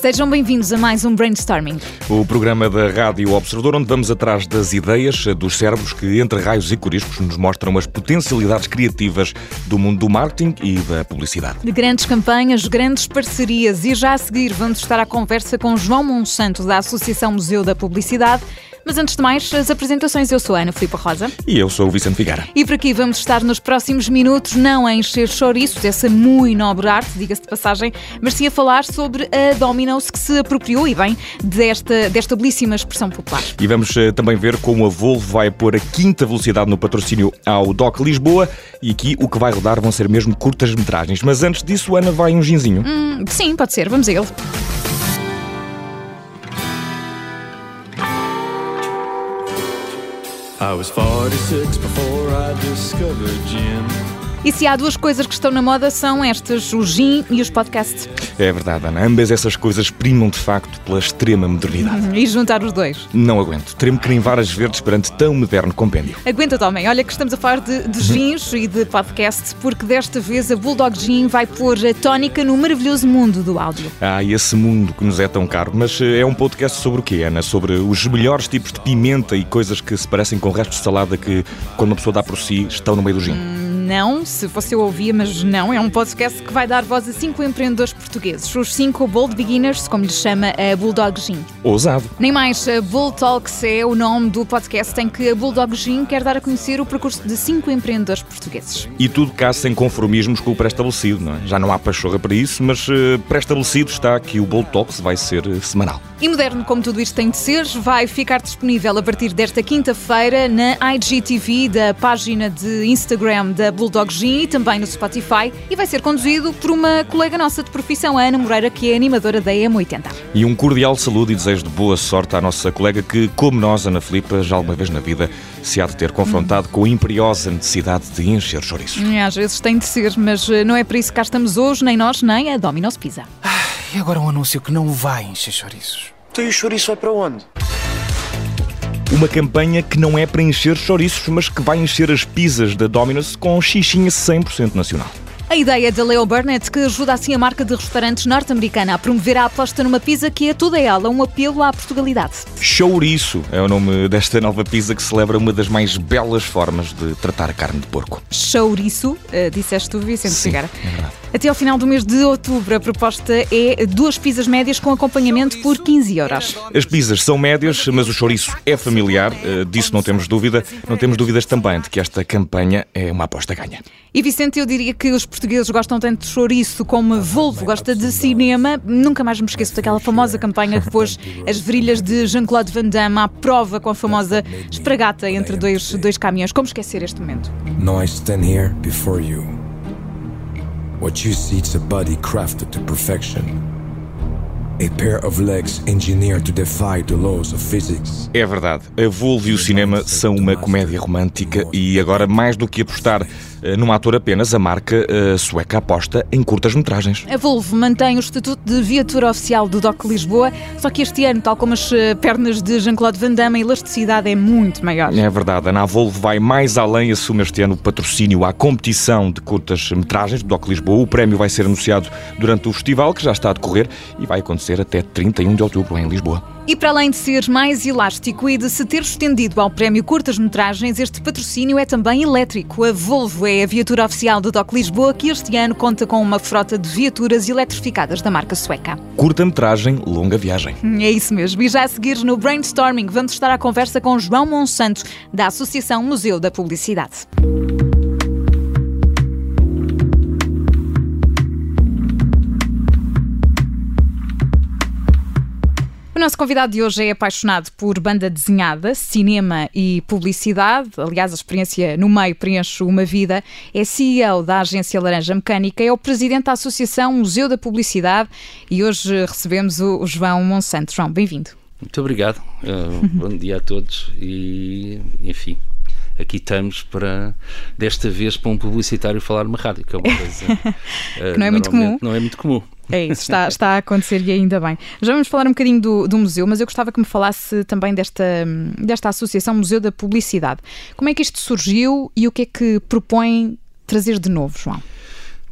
Sejam bem-vindos a mais um Brainstorming. O programa da Rádio Observador, onde vamos atrás das ideias dos cérebros que, entre raios e coriscos, nos mostram as potencialidades criativas do mundo do marketing e da publicidade. De grandes campanhas, grandes parcerias e já a seguir vamos estar à conversa com João Monsanto, da Associação Museu da Publicidade mas antes de mais, as apresentações. Eu sou a Ana Filipe Rosa. E eu sou o Vicente Figueira. E por aqui vamos estar nos próximos minutos, não a encher chouriços, essa muito nobre arte, diga-se de passagem, mas sim a falar sobre a Domino's que se apropriou, e bem, desta, desta belíssima expressão popular. E vamos uh, também ver como a Volvo vai pôr a quinta velocidade no patrocínio ao DOC Lisboa. E aqui o que vai rodar vão ser mesmo curtas metragens. Mas antes disso, Ana, vai um ginzinho. Hum, sim, pode ser. Vamos a ele. I was 46 before I discovered gin. E se há duas coisas que estão na moda são estas, o gin e os podcasts. É verdade, Ana. Ambas essas coisas primam de facto pela extrema modernidade. Uhum. E juntar os dois? Não aguento. Teremos que varas verdes perante tão moderno compêndio. Aguenta, homem. Olha que estamos a falar de, de gins e de podcasts, porque desta vez a Bulldog Gin vai pôr a tónica no maravilhoso mundo do áudio. Ah, esse mundo que nos é tão caro. Mas eh, é um podcast sobre o quê, Ana? Sobre os melhores tipos de pimenta e coisas que se parecem com restos de salada que, quando uma pessoa dá por si, estão no meio do gin. Hum não, se eu ouvia, mas não. É um podcast que vai dar voz a cinco empreendedores portugueses. Os cinco Bold Beginners, como lhes chama a Bulldog Gin. Ousado. Nem mais, a Bull Talks é o nome do podcast em que a Bulldog Gin quer dar a conhecer o percurso de cinco empreendedores portugueses. E tudo cá sem conformismos com o pré-estabelecido, não é? Já não há pachorra para isso, mas uh, pré-estabelecido está que o Bold Talks vai ser uh, semanal. E moderno, como tudo isto tem de ser, vai ficar disponível a partir desta quinta-feira na IGTV, da página de Instagram da Bulldog Gin e também no Spotify e vai ser conduzido por uma colega nossa de profissão, a Ana Moreira, que é animadora da EM80. E um cordial saludo e desejo de boa sorte à nossa colega que, como nós, Ana Filipa, já alguma vez na vida se há de ter confrontado hum. com a imperiosa necessidade de encher chouriços. É, às vezes tem de ser, mas eh, não é por isso que cá estamos hoje, nem nós, nem a Domino's Pizza. Ah, e agora um anúncio que não vai encher chouriços. Então e o chouriço vai para onde? Uma campanha que não é para encher chouriços, mas que vai encher as pizzas da Domino's com xixinha 100% nacional. A ideia de Leo Burnett, que ajuda assim a marca de restaurantes norte-americana a promover a aposta numa pizza que é toda ela um apelo à Portugalidade. Chouriço é o nome desta nova pizza que celebra uma das mais belas formas de tratar a carne de porco. Chouriço, uh, disseste tu, Vicente Sim, Figueira. É verdade. Até ao final do mês de outubro, a proposta é duas pizzas médias com acompanhamento por 15 euros. As pizzas são médias, mas o chouriço é familiar, uh, disso não temos dúvida. Não temos dúvidas também de que esta campanha é uma aposta ganha. E Vicente, eu diria que os portugueses gostam tanto de chouriço como a Volvo gosta de cinema. Nunca mais me esqueço daquela famosa campanha que pôs as virilhas de Jean-Claude Van Damme à prova com a famosa espragata entre dois, dois caminhões. Como esquecer este momento? No, I stand here before you. What you see is a body crafted to perfection. A pair of legs engineered to defy the laws of physics. É verdade. A Volvo e o cinema são uma comédia romântica e agora mais do que apostar num ator apenas, a marca uh, sueca aposta em curtas-metragens. A Volvo mantém o estatuto de viatura oficial do DOC Lisboa, só que este ano, tal como as eh, pernas de Jean-Claude Van Damme, a elasticidade é muito maior. É verdade. A Volvo vai mais além e assume este ano o patrocínio à competição de curtas-metragens do DOC Lisboa. O prémio vai ser anunciado durante o festival, que já está a decorrer e vai acontecer até 31 de outubro em Lisboa. E para além de ser mais elástico e de se ter estendido ao prémio curtas-metragens, este patrocínio é também elétrico. A Volvo é a viatura oficial do DOC Lisboa, que este ano conta com uma frota de viaturas eletrificadas da marca sueca. Curta-metragem, longa viagem. É isso mesmo. E já a seguir no Brainstorming vamos estar à conversa com João Monsanto, da Associação Museu da Publicidade. O nosso convidado de hoje é apaixonado por banda desenhada, cinema e publicidade. Aliás, a experiência no meio preenche uma vida. É CEO da agência Laranja Mecânica, é o presidente da Associação Museu da Publicidade e hoje recebemos o João Monsanto. João, bem-vindo. Muito obrigado. Uh, bom dia a todos e, enfim, aqui estamos para, desta vez, para um publicitário falar numa rádio, que é uma coisa uh, que não é muito comum. Não é muito comum. É isso, está, está a acontecer e ainda bem. Já vamos falar um bocadinho do, do museu, mas eu gostava que me falasse também desta, desta associação Museu da Publicidade. Como é que isto surgiu e o que é que propõe trazer de novo, João?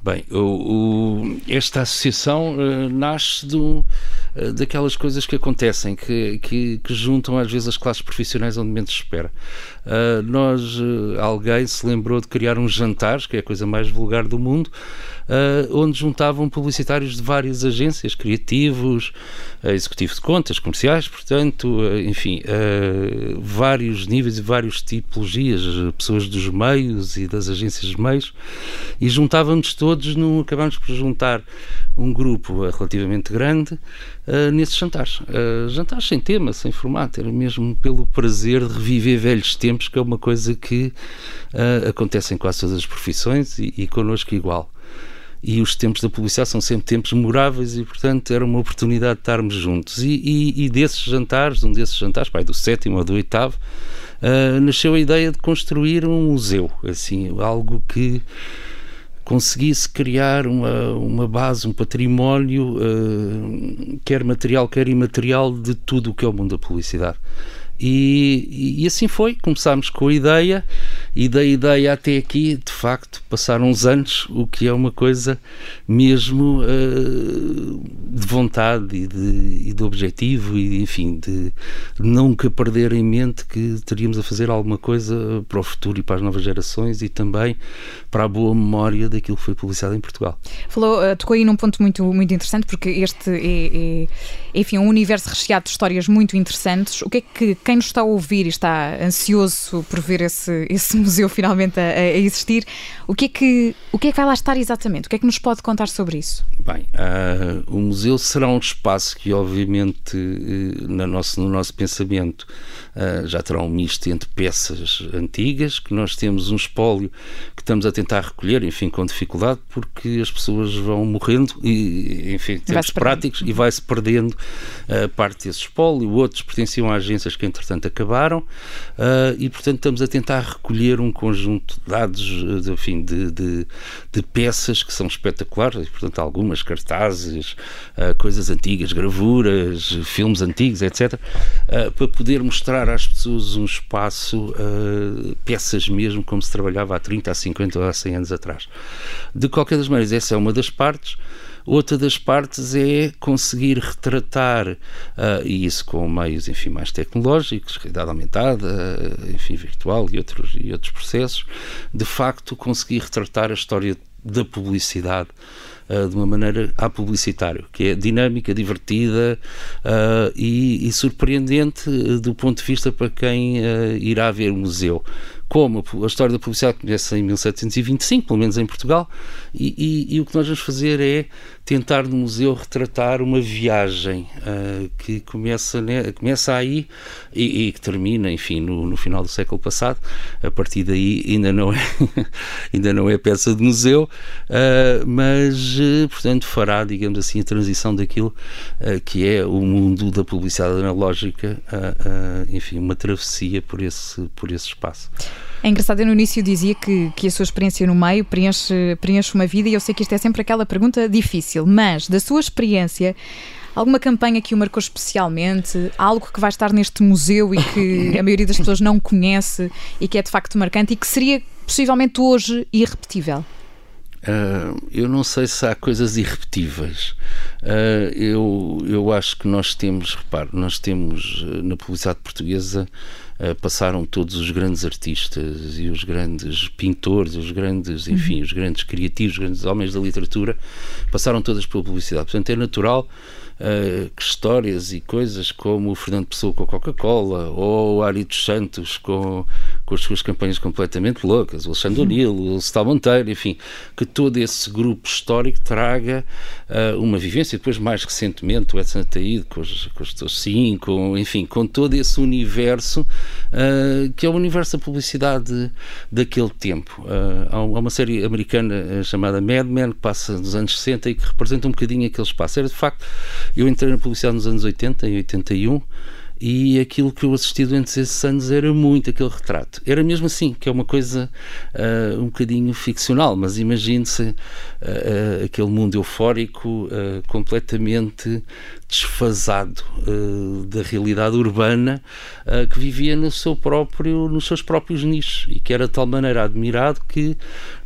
Bem, o, o, esta associação uh, nasce do, daquelas coisas que acontecem, que, que, que, juntam às vezes as classes profissionais onde menos se espera. Uh, nós, alguém se lembrou de criar uns jantares, que é a coisa mais vulgar do mundo, onde juntavam publicitários de várias agências, criativos, executivo de contas, comerciais, portanto, enfim, vários níveis e várias tipologias, pessoas dos meios e das agências de meios, e juntávamos todos, acabámos por juntar um grupo relativamente grande uh, nesses jantares. Uh, jantares sem tema, sem formato, era mesmo pelo prazer de reviver velhos tempos, que é uma coisa que uh, acontece em quase todas as profissões e, e connosco igual e os tempos da publicidade são sempre tempos memoráveis e, portanto, era uma oportunidade de estarmos juntos. E, e, e desses jantares, um desses jantares, pai, do sétimo ou do oitavo, uh, nasceu a ideia de construir um museu, assim, algo que conseguisse criar uma, uma base, um património, uh, quer material, quer imaterial, de tudo o que é o mundo da publicidade. E, e, assim foi, começámos com a ideia e da ideia até aqui, de facto, passaram uns anos, o que é uma coisa mesmo uh, de vontade e de, e de, objetivo e, enfim, de nunca perder em mente que teríamos a fazer alguma coisa para o futuro e para as novas gerações e também para a boa memória daquilo que foi publicado em Portugal. Falou, uh, tocou aí num ponto muito, muito interessante, porque este é, é, enfim, um universo recheado de histórias muito interessantes. O que é que quem nos está a ouvir e está ansioso por ver esse, esse museu finalmente a, a, existir, o que, é que, o que é que vai lá estar exatamente? O que é que nos pode contar sobre isso? Bem, uh, o museu será um espaço que, obviamente, uh, no, nosso, no nosso pensamento, uh, já terá um misto entre peças antigas, que nós temos um espólio que estamos a tentar recolher, enfim, com dificuldade, porque as pessoas vão morrendo e, enfim, temos práticos e vai-se perdendo uh, parte desse espólio. Outros pertenciam a agências que, entretanto, acabaram uh, e, portanto, estamos a tentar recolher um conjunto de dados, de, enfim, de, de, de peças que são espetaculares, e, portanto, algumas cartazes, uh, coisas antigas, gravuras, filmes antigos, etc., para poder mostrar às pessoas um espaço, peças mesmo como se trabalhava há 30, há 50 ou há 100 anos atrás. De qualquer das maneiras, essa é uma das partes. Outra das partes é conseguir retratar, uh, e isso com meios enfim, mais tecnológicos, realidade aumentada, uh, enfim, virtual e outros, e outros processos, de facto conseguir retratar a história da publicidade uh, de uma maneira a publicitário, que é dinâmica, divertida uh, e, e, surpreendente do ponto de vista para quem uh, irá ver o museu. Como a história da publicidade começa em 1725, pelo menos em Portugal, e, e, e, o que nós vamos fazer é tentar no museu retratar uma viagem uh, que começa, né, começa aí e, e, que termina, enfim, no, no, final do século passado. A partir daí ainda não é, ainda não é peça de museu, uh, mas, uh, portanto, fará, digamos assim, a transição daquilo que é o mundo da publicidade analógica, enfim, uma travessia por esse, por esse espaço. É engraçado, eu no início dizia que, que a sua experiência no meio preenche, preenche uma vida e eu sei que isto é sempre aquela pergunta difícil, mas da sua experiência, alguma campanha que o marcou especialmente, algo que vai estar neste museu e que a maioria das pessoas não conhece e que é de facto marcante e que seria possivelmente hoje irrepetível? Uh, eu não sei se há coisas irrepetíveis. Uh, eu, eu acho que nós temos, repare, nós temos na publicidade portuguesa passaram todos os grandes artistas e os grandes pintores, os grandes, enfim, uhum. os grandes criativos, os grandes homens da literatura, passaram todas pela publicidade. Portanto, é natural uh, que histórias e coisas como o Fernando Pessoa com a Coca-Cola ou o Ari Santos com, com as suas campanhas completamente loucas, o Alexandre uhum. O'Neill, o Stal Monteiro, enfim, que todo esse grupo histórico traga uh, uma vivência. Depois, mais recentemente, o Edson Ataíde com os, com os Sim, com, enfim, com todo esse universo uh, que é o universo da publicidade daquele tempo. Uh, há uma série americana chamada Mad Men que passa nos anos 60 e que representa um bocadinho aquele espaço. Era de facto eu entrei na publicidade nos anos 80, em 81, e aquilo que eu assisti durante esses anos era muito aquele retrato. Era mesmo assim, que é uma coisa uh, um bocadinho ficcional, mas imagine-se uh, uh, aquele mundo eufórico, completamente desfasado da realidade urbana que vivia no seu próprio, nos seus próprios nichos e que era de tal maneira admirado que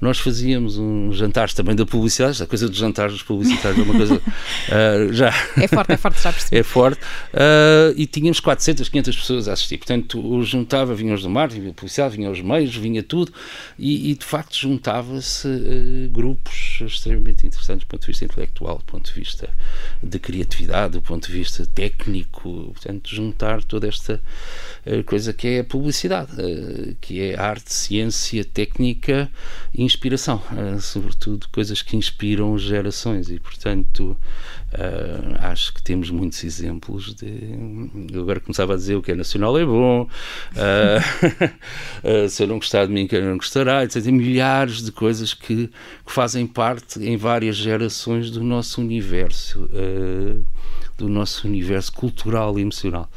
nós fazíamos uns jantares também da publicidade, a coisa dos jantares publicitários é uma coisa já... É forte, é forte, já percebi. É forte. e tínhamos 400, 500 pessoas a assistir. Portanto, juntava, vinham os do mar, vinha a publicidade, vinha os meios, vinha tudo e, e de facto juntava-se grupos extremamente interessantes do ponto de vista intelectual, do ponto de vista de criatividade, do ponto de vista técnico, portanto, juntar toda esta uh, coisa que é a publicidade, uh, que é arte, ciência, técnica e inspiração, uh, sobretudo coisas que inspiram gerações e, portanto, acho que temos muitos exemplos de. Agora começava a dizer o que é nacional é bom, se eu não gostar de mim, quem não gostará, etc. Milhares de coisas que, que, fazem parte em várias gerações do nosso universo do nosso universo cultural e emocional.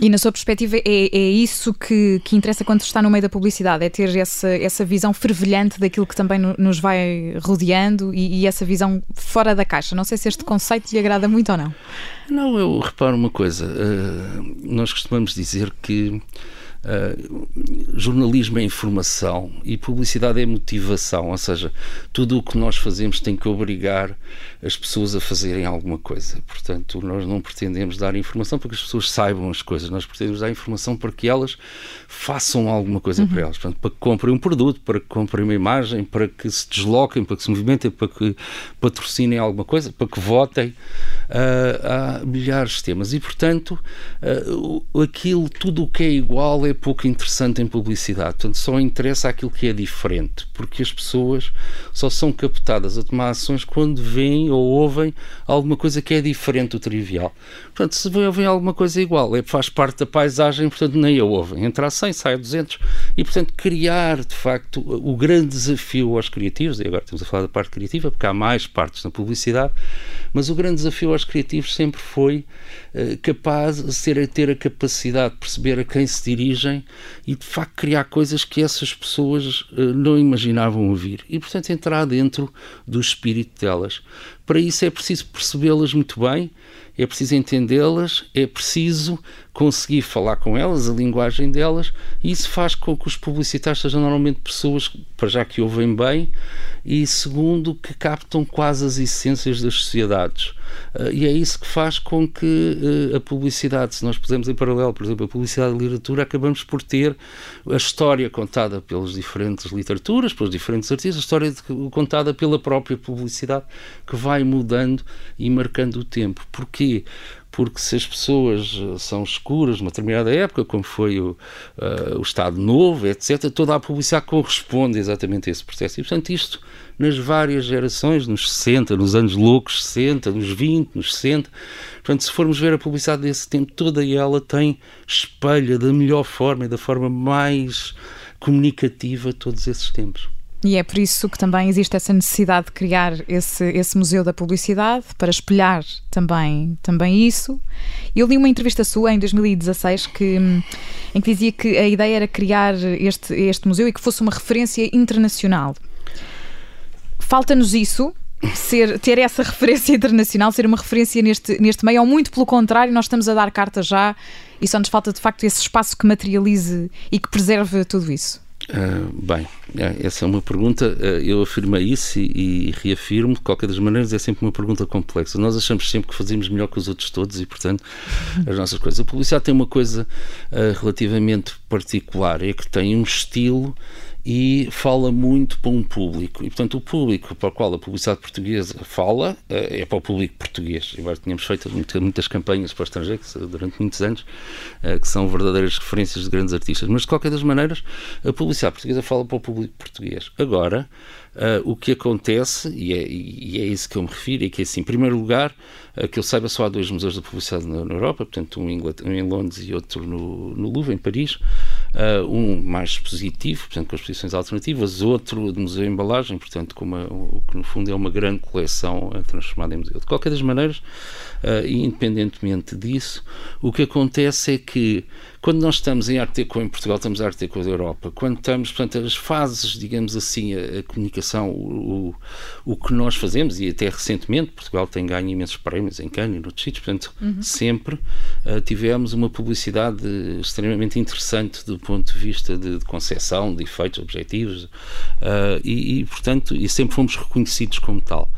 E na sua perspectiva, é, é isso que, que interessa quando está no meio da publicidade? É ter essa, essa visão fervilhante daquilo que também nos vai rodeando e, e, essa visão fora da caixa? Não sei se este conceito lhe agrada muito ou não. Não, eu reparo uma coisa. Uh, nós costumamos dizer que Uh, jornalismo é informação e publicidade é motivação, ou seja, tudo o que nós fazemos tem que obrigar as pessoas a fazerem alguma coisa. Portanto, nós não pretendemos dar informação para que as pessoas saibam as coisas, nós pretendemos dar informação para que elas façam alguma coisa uhum. para elas. Portanto, para que comprem um produto, para que comprem uma imagem, para que se desloquem, para que se movimentem, para que patrocinem alguma coisa, para que votem. Uh, há milhares de temas e, portanto, uh, aquilo, tudo o que é igual é pouco interessante em publicidade. Portanto, só interessa aquilo que é diferente, porque as pessoas só são captadas a tomar ações quando veem ou ouvem alguma coisa que é diferente do trivial. Portanto, se ouvem alguma coisa igual, é, faz parte da paisagem, portanto, nem a ouvem. Entra a 100, sai a 200 e, portanto, criar, de facto, o grande desafio aos criativos, e agora estamos a falar da parte criativa, porque há mais partes na publicidade, mas o grande desafio aos criativos sempre foi uh, capaz de ter a capacidade de perceber a quem se dirigem e de facto criar coisas que essas pessoas uh, não imaginavam ouvir e portanto entrar dentro do espírito delas. Para isso é preciso percebê-las muito bem é preciso entendê-las, é preciso conseguir falar com elas, a linguagem delas, e isso faz com que os publicitários sejam normalmente pessoas, para já que ouvem bem, e segundo, que captam quase as essências das sociedades. Uh, e é isso que faz com que uh, a publicidade, se nós pusermos em paralelo, por exemplo, a publicidade e literatura, acabamos por ter a história contada pelas diferentes literaturas, pelos diferentes artistas, a história contada pela própria publicidade, que vai mudando e marcando o tempo. Porquê? porque se as pessoas eh, são escuras numa determinada época, como foi o, uh, o Estado Novo, etc., toda a publicidade corresponde exatamente a esse processo. E, portanto, isto nas várias gerações, nos 60, nos anos loucos 60, nos 20, nos 60. Portanto, se formos ver a publicidade desse tempo, toda ela tem, espelha da melhor forma e da forma mais comunicativa todos esses tempos. E é por isso que também existe essa necessidade de criar esse, esse museu da publicidade para espelhar também, também isso. Eu li uma entrevista sua em 2016 que, em que dizia que a ideia era criar este, este museu e que fosse uma referência internacional. Falta-nos isso, ser, ter essa referência internacional, ser uma referência neste, neste meio, ou muito pelo contrário, nós estamos a dar carta já e só nos falta de facto esse espaço que materialize e que preserve tudo isso. Uh, bem, é, essa é uma pergunta. Uh, eu afirmei isso e, e, reafirmo. De qualquer das maneiras, é sempre uma pergunta complexa. Nós achamos sempre que fazemos melhor que os outros todos e, portanto, as nossas coisas. A publicidade tem uma coisa uh, relativamente particular: é que tem um estilo e fala muito para um público. E, portanto, o público para o qual a publicidade portuguesa fala eh, é para o público português. Embora tínhamos feito muitas campanhas para o estrangeiro durante muitos anos, eh, que são verdadeiras referências de grandes artistas. Mas, de qualquer das maneiras, a publicidade portuguesa fala para o público português. Agora, Uh, o que acontece, e é, e é isso que eu me refiro, é que, assim, em primeiro lugar, que eu saiba, só há dois museus de publicidade na, Europa, portanto, um em, Londres e outro no, no Louvre, em Paris, um mais positivo, portanto, com as exposições alternativas, outro de museu embalagem, portanto, com uma, o que no fundo é uma grande coleção transformada em museu. De qualquer das maneiras, e independentemente disso, o que acontece é que quando nós estamos em Arte Deco em Portugal, estamos em Arte Deco da Europa. Quando estamos, portanto, as fases, digamos assim, a, a comunicação, o, o, o, que nós fazemos, e até recentemente, Portugal tem ganho imensos prémios em Cannes e noutros sítios, portanto, uhum. sempre uh, tivemos uma publicidade extremamente interessante do ponto de vista de, de concepção, de efeitos, objetivos, uh, e, e, portanto, e sempre fomos reconhecidos como tal.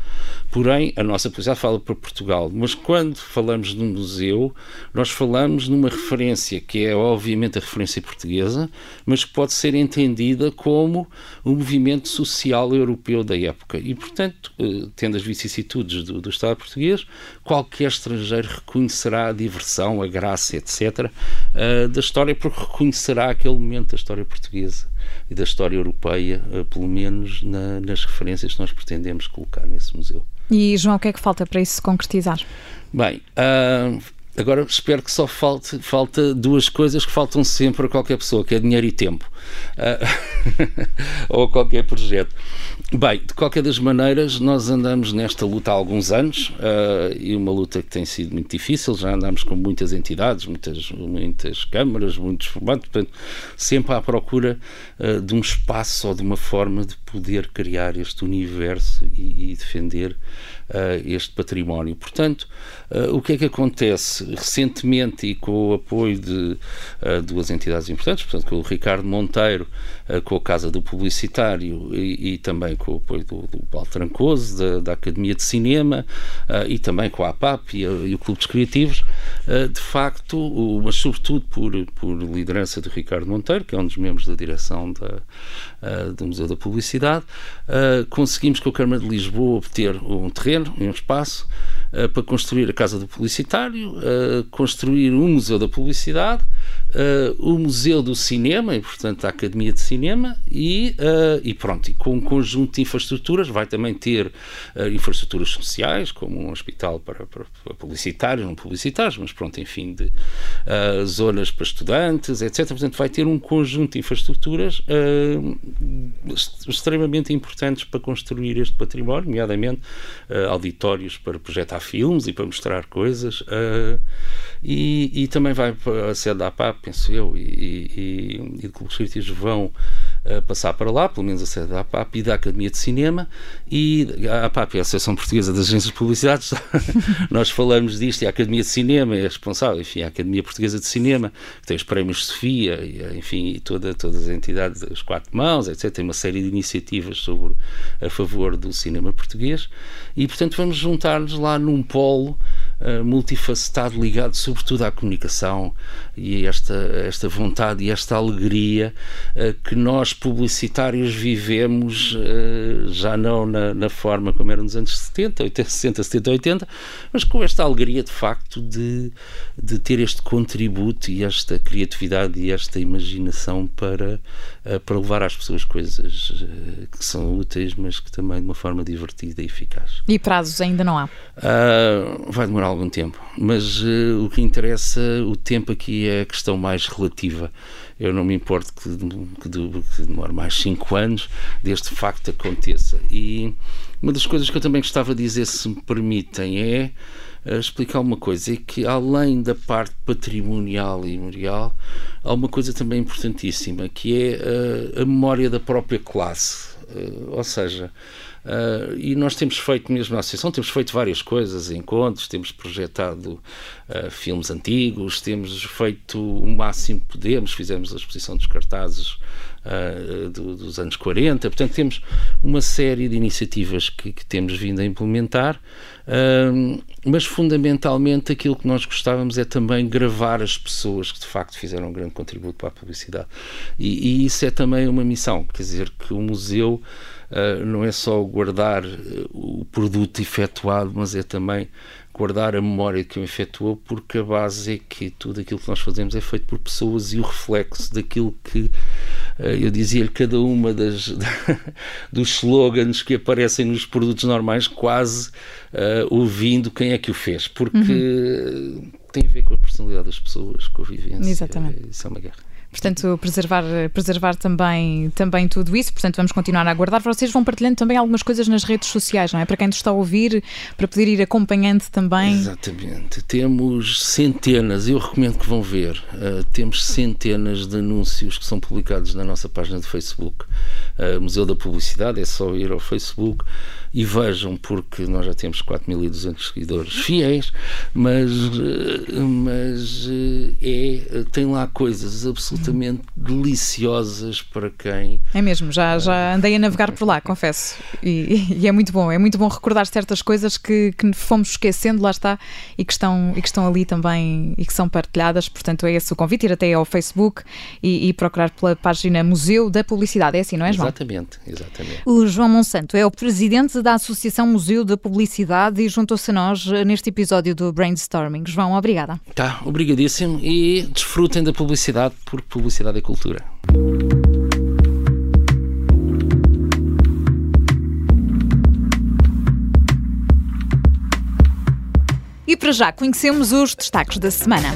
Porém, a nossa publicidade fala para Portugal, mas quando falamos de um museu, nós falamos numa referência que é obviamente a referência portuguesa, mas que pode ser entendida como o um movimento social europeu da época. E, portanto, eh, tendo as vicissitudes do, do Estado português, qualquer estrangeiro reconhecerá a diversão, a graça, etc., eh, da história, porque reconhecerá aquele momento da história portuguesa e da história europeia, eh, pelo menos na, nas referências que nós pretendemos colocar nesse museu. E, João, o que é que falta para isso se concretizar? Bem, uh, agora espero que só falte falta duas coisas que faltam sempre a qualquer pessoa, que é dinheiro e tempo. Uh, ou a qualquer projeto. Bem, de qualquer das maneiras, nós andamos nesta luta há alguns anos uh, e uma luta que tem sido muito difícil. Já andamos com muitas entidades, muitas, muitas câmaras, muitos formatos, portanto, sempre à procura uh, de um espaço ou de uma forma de poder criar este universo e, e defender este património. Portanto, o que é que acontece? Recentemente, e com o apoio de duas entidades importantes, portanto, com o Ricardo Monteiro, com a Casa do Publicitário e, e também com o apoio do, do Paulo Trancoso, da, da, Academia de Cinema uh, e também com a APAP e, e o Clube dos Criativos, uh, de facto, mas sobretudo por, por liderança de Ricardo Monteiro, que é um dos membros da direção da, uh, do Museu da Publicidade, conseguimos com a Câmara de Lisboa obter um terreno um espaço para construir a Casa do Publicitário, construir um Museu da Publicidade, o Museu do Cinema, e portanto a Academia de Cinema, e, e pronto, e com um conjunto de infraestruturas, vai também ter uh, infraestruturas sociais, como um hospital para, para, para, publicitários, não publicitários, mas pronto, enfim, de uh, zonas para estudantes, etc. Portanto, vai ter um conjunto de infraestruturas uh, extremamente importantes para construir este património, nomeadamente auditórios para projetar filmes e para mostrar coisas. E, e, também vai para a sede da APAP, penso eu, e, e, e de clubes vão passar para lá, pelo menos a sede da APAP e da Academia de Cinema e a APAP é a Associação Portuguesa das Agências de Publicidade nós falamos disto e a Academia de Cinema é responsável, enfim, a Academia Portuguesa de Cinema que tem os prémios Sofia e, enfim, e toda, todas as entidades, as quatro mãos, etc, tem uma série de iniciativas sobre, a favor do cinema português e portanto vamos juntar-nos lá num polo multifacetado ligado sobretudo à comunicação e esta, esta vontade e esta alegria uh, que nós publicitários vivemos uh, já não na, na, forma como era nos anos 70, 80, 60, 70, 80, mas com esta alegria de facto de, de ter este contributo e esta criatividade e esta imaginação para, para levar às pessoas coisas que são úteis, mas que também de uma forma divertida e eficaz. E prazos ainda não há? vai demorar algum tempo, mas o que interessa, o tempo aqui é a questão mais relativa. Eu não me importo que, que, que demore mais 5 anos deste facto aconteça. E uma das coisas que eu também gostava de dizer, se me permitem, é explicar uma coisa: é que além da parte patrimonial e memorial, há uma coisa também importantíssima, que é uh, a memória da própria classe. Uh, ou seja, Uh, e nós temos feito mesmo na Associação, temos feito várias coisas, encontros, temos projetado uh, filmes antigos, temos feito o máximo que podemos, fizemos a exposição dos cartazes uh, do, dos anos 40, portanto temos uma série de iniciativas que, que temos vindo a implementar, mas fundamentalmente aquilo que nós gostávamos é também gravar as pessoas que de facto fizeram um grande contributo para a publicidade. E, e isso é também uma missão, quer dizer, que o museu uh, não é só guardar uh, o produto efetuado, mas é também guardar a memória que o efetuou, porque a base é que tudo aquilo que nós fazemos é feito por pessoas e o reflexo daquilo que eu dizia-lhe, cada uma das dos slogans que aparecem nos produtos normais, quase ouvindo quem é que o fez, porque uhum. tem a ver com a personalidade das pessoas, com a vivência. Exatamente. Isso é uma guerra. Portanto, preservar, preservar também, também tudo isso. Portanto, vamos continuar a aguardar. Vocês vão partilhando também algumas coisas nas redes sociais, não é? Para quem nos está a ouvir, para poder ir acompanhando também. Exatamente. Temos centenas, eu recomendo que vão ver, uh, temos centenas de anúncios que são publicados na nossa página de Facebook. Uh, Museu da Publicidade, é só ir ao Facebook e vejam, porque nós já temos 4.200 seguidores fiéis, mas, eh, mas é, tem lá coisas absolutamente deliciosas para quem. É mesmo, já, já andei a navegar por lá, confesso. E, e é muito bom, é muito bom recordar certas coisas que, que fomos esquecendo, lá está, e que, estão, e que estão ali também e que são partilhadas. Portanto, é esse o convite, ir até ao Facebook e, e procurar pela página Museu da Publicidade. É assim, não é, João? Exatamente, exatamente. O João Monsanto é o presidente da Associação Museu da Publicidade e juntou-se a nós neste episódio do Brainstorming. João, obrigada. Tá, obrigadíssimo e desfrutem da publicidade, porque publicidade é cultura. E para já conhecemos os destaques da semana.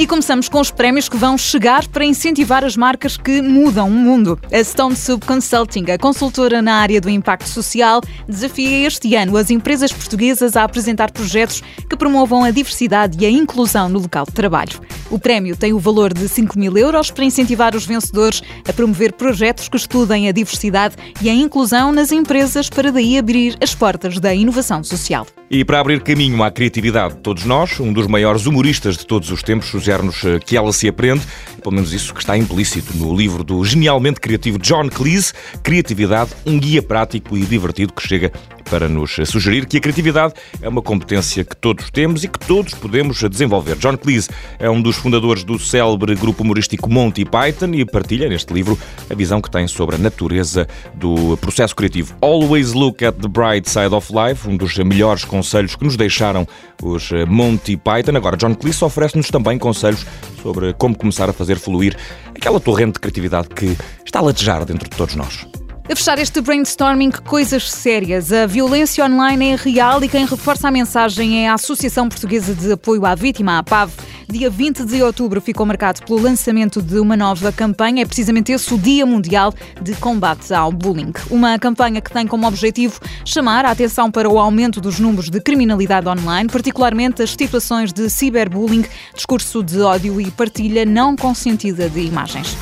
E começamos com os prémios que vão chegar para incentivar as marcas que mudam o mundo. A Stone Sub Consulting, a consultora na área do impacto social, desafia este ano as empresas portuguesas a apresentar projetos que promovam a diversidade e a inclusão no local de trabalho. O prémio tem o valor de 5 mil euros para incentivar os vencedores a promover projetos que estudem a diversidade e a inclusão nas empresas para daí abrir as portas da inovação social. E para abrir caminho à criatividade de todos nós, um dos maiores humoristas de todos os tempos sugere-nos eh, que ela se aprende, pelo menos isso que está implícito no livro do genialmente criativo John Cleese, Criatividade, um guia prático e divertido que chega para nos sugerir que a criatividade é uma competência que todos temos e que todos podemos desenvolver. John Cleese é um dos fundadores do célebre grupo humorístico Monty Python e partilha neste livro a visão que tem sobre a natureza do processo criativo. Always look at the bright side of life, um dos melhores conselhos que nos deixaram os Monty Python. Agora, John Cleese oferece-nos também conselhos sobre como começar a fazer fluir aquela torrente de criatividade que está a latejar dentro de todos nós. A fechar este brainstorming, coisas sérias. A violência online é real e quem reforça a mensagem é a Associação Portuguesa de Apoio à Vítima, a PAV. Dia 20 de outubro ficou marcado pelo lançamento de uma nova campanha. É precisamente esse o Dia Mundial de Combate ao Bullying. Uma campanha que tem como objetivo chamar a atenção para o aumento dos números de criminalidade online, particularmente as situações de ciberbullying, discurso de ódio e partilha não consentida de imagens.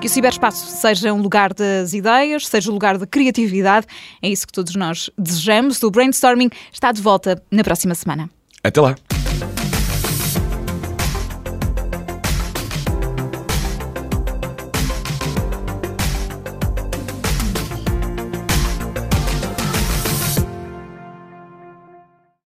Que o ciberespaço seja um lugar das ideias, seja um lugar de criatividade. É isso que todos nós desejamos. O Brainstorming está de volta na próxima semana. Até lá!